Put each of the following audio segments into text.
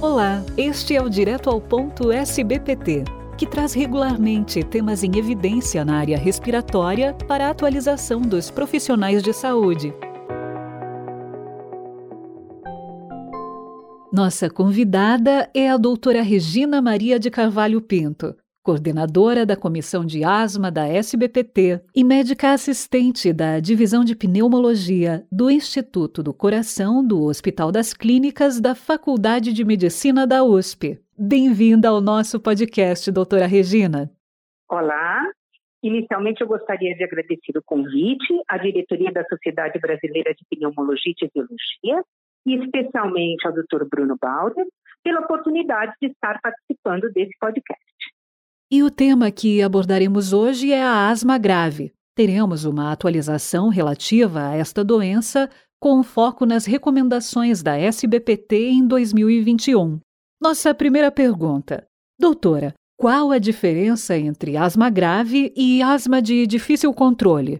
Olá, este é o Direto ao Ponto SBPT, que traz regularmente temas em evidência na área respiratória para a atualização dos profissionais de saúde. Nossa convidada é a doutora Regina Maria de Carvalho Pinto, coordenadora da Comissão de Asma da SBPT e médica assistente da Divisão de Pneumologia do Instituto do Coração do Hospital das Clínicas da Faculdade de Medicina da USP. Bem-vinda ao nosso podcast, doutora Regina. Olá, Inicialmente, eu gostaria de agradecer o convite à diretoria da Sociedade Brasileira de Pneumologia e Fisiologia e especialmente ao Dr. Bruno Balder pela oportunidade de estar participando desse podcast. E o tema que abordaremos hoje é a asma grave. Teremos uma atualização relativa a esta doença com foco nas recomendações da SBPT em 2021. Nossa primeira pergunta. Doutora, qual a diferença entre asma grave e asma de difícil controle?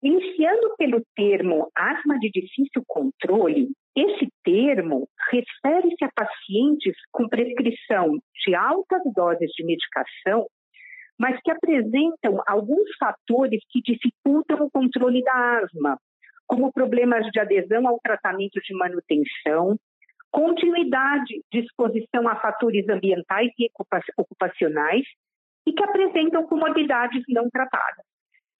Iniciando pelo termo asma de difícil controle, esse termo refere-se a pacientes com prescrição de altas doses de medicação, mas que apresentam alguns fatores que dificultam o controle da asma, como problemas de adesão ao tratamento de manutenção, continuidade de exposição a fatores ambientais e ocupacionais e que apresentam comorbidades não tratadas.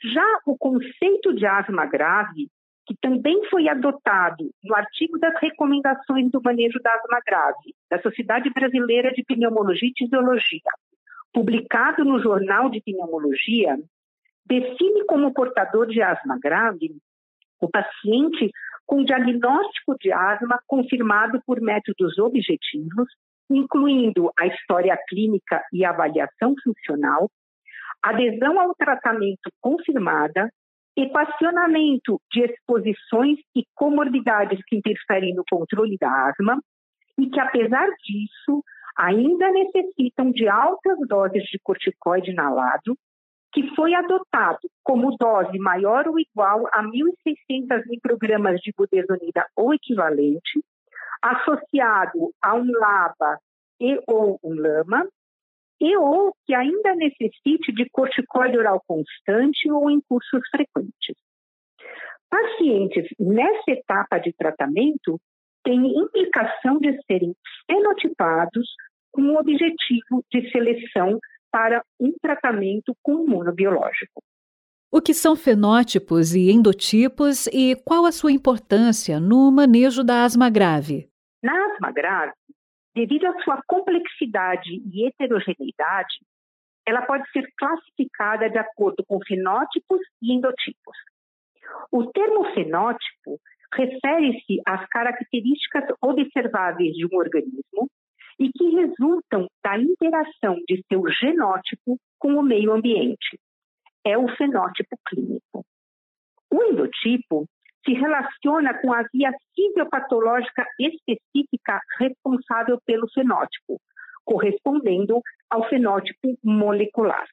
Já o conceito de asma grave que também foi adotado no artigo das recomendações do manejo da asma grave da Sociedade Brasileira de Pneumologia e Fisiologia, publicado no Jornal de Pneumologia, define como portador de asma grave o paciente com diagnóstico de asma confirmado por métodos objetivos, incluindo a história clínica e avaliação funcional, adesão ao tratamento confirmada, equacionamento de exposições e comorbidades que interferem no controle da asma e que, apesar disso, ainda necessitam de altas doses de corticoide inalado, que foi adotado como dose maior ou igual a 1.600 microgramas de budesonida ou equivalente, associado a um LABA e ou um LAMA, e ou que ainda necessite de corticoide oral constante ou em cursos frequentes. Pacientes nessa etapa de tratamento têm implicação de serem fenotipados com o objetivo de seleção para um tratamento com imunobiológico. O que são fenótipos e endotipos e qual a sua importância no manejo da asma grave? Na asma grave, devido à sua complexidade e heterogeneidade, ela pode ser classificada de acordo com fenótipos e endotipos. O termo fenótipo refere-se às características observáveis de um organismo e que resultam da interação de seu genótipo com o meio ambiente. É o fenótipo clínico. O endotipo se relaciona com a via fisiopatológica específica responsável pelo fenótipo, correspondendo ao fenótipo molecular.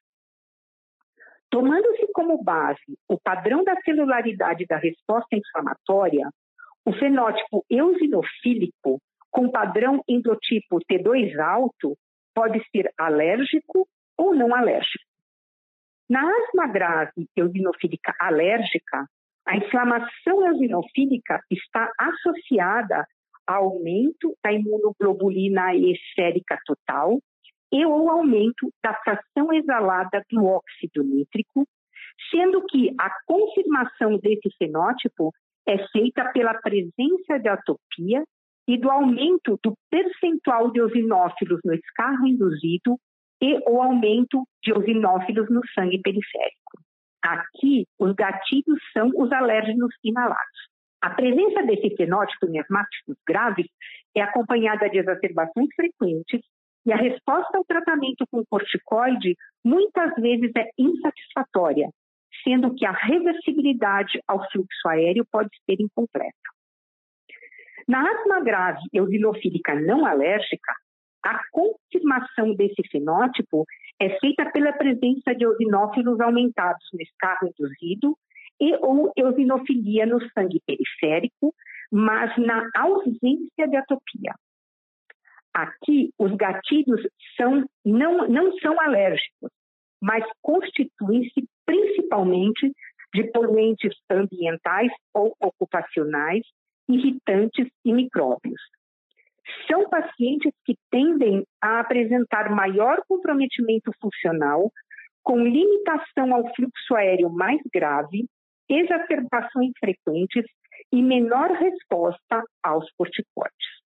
Tomando-se como base o padrão da celularidade da resposta inflamatória, o fenótipo eosinofílico com padrão endotipo T2 alto pode ser alérgico ou não alérgico. Na asma grave eosinofílica alérgica, a inflamação eosinofílica está associada ao aumento da imunoglobulina E sérica total e ou aumento da fração exalada do óxido nítrico, sendo que a confirmação desse fenótipo é feita pela presença de atopia e do aumento do percentual de eosinófilos no escarro induzido e o aumento de eosinófilos no sangue periférico. Aqui, os gatilhos são os alérgenos inalados. A presença desse fenótipo em asmáticos graves é acompanhada de exacerbações frequentes e a resposta ao tratamento com corticoide muitas vezes é insatisfatória, sendo que a reversibilidade ao fluxo aéreo pode ser incompleta. Na asma grave eosinofílica não alérgica, a confirmação desse fenótipo é feita pela presença de eosinófilos aumentados no escarro induzido e ou eosinofilia no sangue periférico, mas na ausência de atopia. Aqui, os gatilhos são, não, não são alérgicos, mas constituem-se principalmente de poluentes ambientais ou ocupacionais, irritantes e micróbios. São pacientes que tendem a apresentar maior comprometimento funcional, com limitação ao fluxo aéreo mais grave, exacerbações frequentes e menor resposta aos corticoides.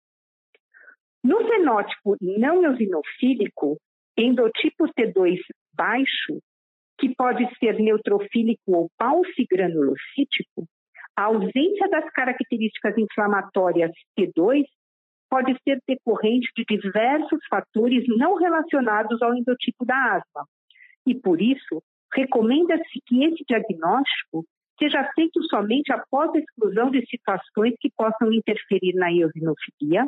No fenótipo não eosinofílico, endotipo T2 baixo, que pode ser neutrofílico ou palsigranulocítico, a ausência das características inflamatórias T2 pode ser decorrente de diversos fatores não relacionados ao endotipo da asma. E por isso, recomenda-se que esse diagnóstico seja feito somente após a exclusão de situações que possam interferir na eosinofilia,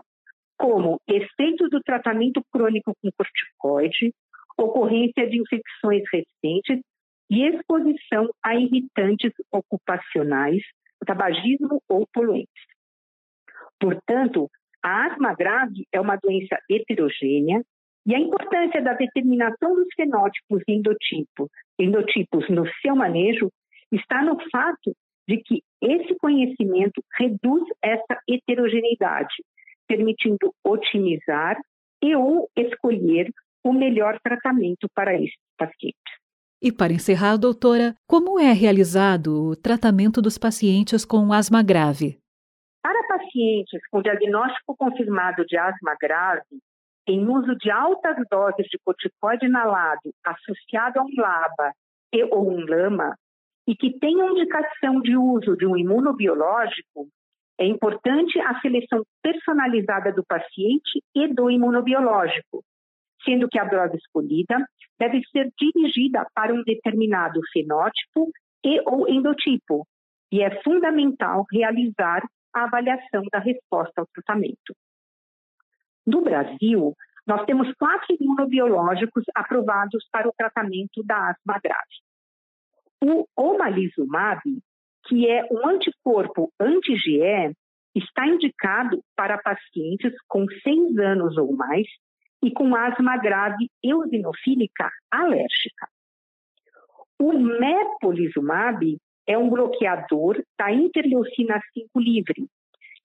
como efeito do tratamento crônico com corticoide, ocorrência de infecções recentes e exposição a irritantes ocupacionais, tabagismo ou poluentes. Portanto, a asma grave é uma doença heterogênea e a importância da determinação dos fenótipos e endotipos, endotipos no seu manejo está no fato de que esse conhecimento reduz essa heterogeneidade, permitindo otimizar e ou escolher o melhor tratamento para esses pacientes. E para encerrar, doutora, como é realizado o tratamento dos pacientes com asma grave? Pacientes com diagnóstico confirmado de asma grave, em uso de altas doses de corticoide inalado associado a um LABA e ou um LAMA, e que tenham indicação de uso de um imunobiológico, é importante a seleção personalizada do paciente e do imunobiológico, sendo que a dose escolhida deve ser dirigida para um determinado fenótipo e ou endotipo, e é fundamental realizar a avaliação da resposta ao tratamento. No Brasil, nós temos quatro imunobiológicos aprovados para o tratamento da asma grave. O omalizumab, que é um anticorpo anti-GE, está indicado para pacientes com seis anos ou mais e com asma grave eosinofílica alérgica. O mepolizumab é um bloqueador da interleucina 5 livre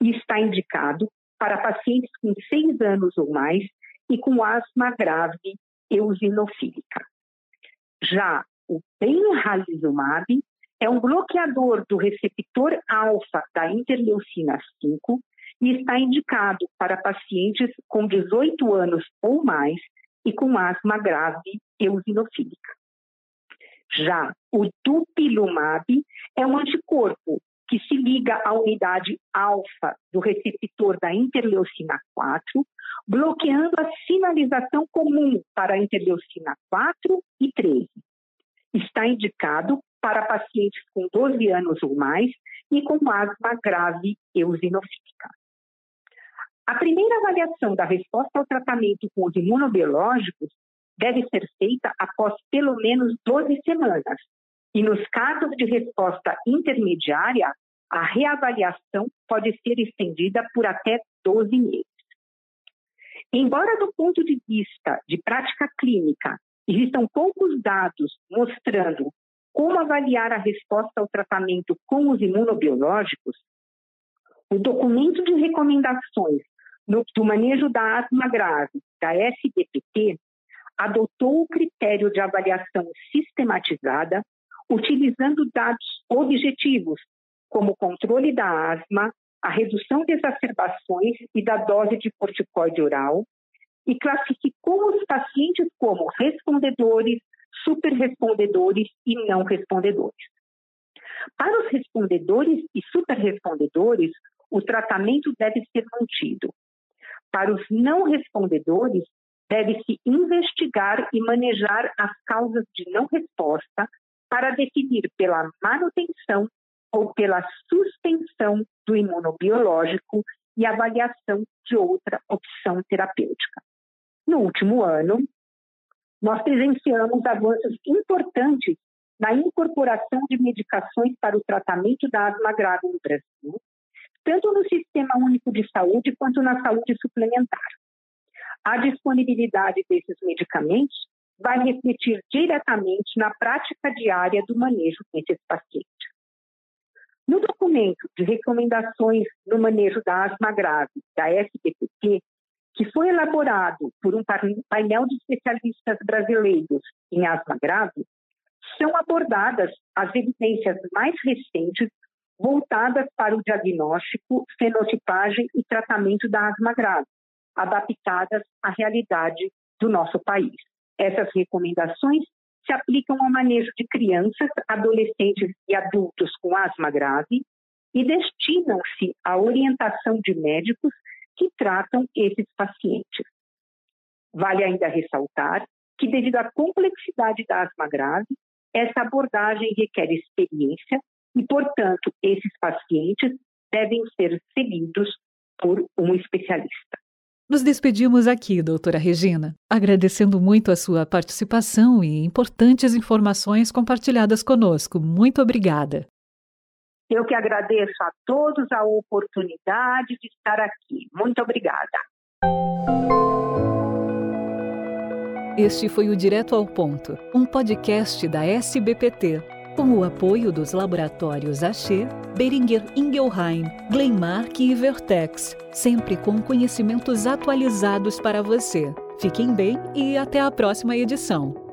e está indicado para pacientes com seis anos ou mais e com asma grave eosinofílica. Já o benralizumab é um bloqueador do receptor alfa da interleucina 5 e está indicado para pacientes com 18 anos ou mais e com asma grave eosinofílica. Já o dupilumab é um anticorpo que se liga à unidade alfa do receptor da interleucina 4, bloqueando a sinalização comum para a interleucina 4 e 13. Está indicado para pacientes com 12 anos ou mais e com asma grave eosinofílica. A primeira avaliação da resposta ao tratamento com os imunobiológicos deve ser feita após pelo menos 12 semanas. E nos casos de resposta intermediária, a reavaliação pode ser estendida por até 12 meses. Embora, do ponto de vista de prática clínica, existam poucos dados mostrando como avaliar a resposta ao tratamento com os imunobiológicos, o documento de recomendações do manejo da asma grave, da SBPT, adotou o critério de avaliação sistematizada, utilizando dados objetivos, como o controle da asma, a redução de exacerbações e da dose de corticoide oral, e classificou os pacientes como respondedores, superrespondedores e não respondedores. Para os respondedores e superrespondedores, o tratamento deve ser mantido. Para os não respondedores, deve-se investigar e manejar as causas de não resposta para definir pela manutenção ou pela suspensão do imunobiológico e avaliação de outra opção terapêutica. No último ano, nós presenciamos avanços importantes na incorporação de medicações para o tratamento da asma grave no Brasil, tanto no Sistema Único de Saúde quanto na saúde suplementar. A disponibilidade desses medicamentos vai refletir diretamente na prática diária do manejo desses pacientes. No documento de recomendações no manejo da asma grave da SBPT, que foi elaborado por um painel de especialistas brasileiros em asma grave, são abordadas as evidências mais recentes voltadas para o diagnóstico, fenotipagem e tratamento da asma grave, adaptadas à realidade do nosso país. Essas recomendações se aplicam ao manejo de crianças, adolescentes e adultos com asma grave e destinam-se à orientação de médicos que tratam esses pacientes. Vale ainda ressaltar que, devido à complexidade da asma grave, essa abordagem requer experiência e, portanto, esses pacientes devem ser seguidos por um especialista. Nos despedimos aqui, doutora Regina, agradecendo muito a sua participação e importantes informações compartilhadas conosco. Muito obrigada. Eu que agradeço a todos a oportunidade de estar aqui. Muito obrigada. Este foi o Direto ao Ponto, um podcast da SBPT com o apoio dos laboratórios Axê, Beringer Ingelheim, Glenmark e Vertex, sempre com conhecimentos atualizados para você. Fiquem bem e até a próxima edição.